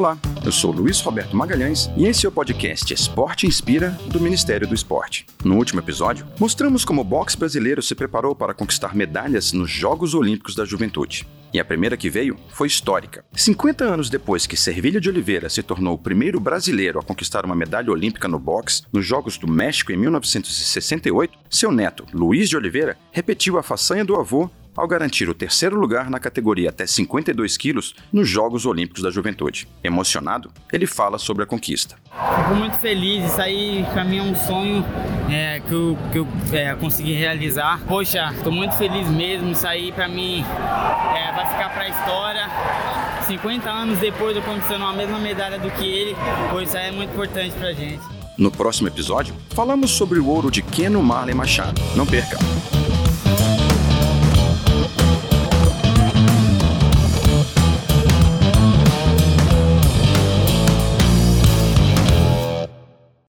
Olá, eu sou Luiz Roberto Magalhães e esse é o podcast Esporte Inspira do Ministério do Esporte. No último episódio, mostramos como o boxe brasileiro se preparou para conquistar medalhas nos Jogos Olímpicos da Juventude. E a primeira que veio foi histórica. 50 anos depois que Servilha de Oliveira se tornou o primeiro brasileiro a conquistar uma medalha olímpica no boxe nos Jogos do México em 1968, seu neto, Luiz de Oliveira, repetiu a façanha do avô ao garantir o terceiro lugar na categoria até 52 quilos nos Jogos Olímpicos da Juventude. Emocionado, ele fala sobre a conquista. Fico muito feliz, isso aí para mim é um sonho é, que eu, que eu é, consegui realizar. Poxa, estou muito feliz mesmo, isso aí para mim é, vai ficar para a história. 50 anos depois eu conquistando a mesma medalha do que ele, pois isso aí é muito importante pra gente. No próximo episódio, falamos sobre o ouro de Keno Marley Machado. Não perca!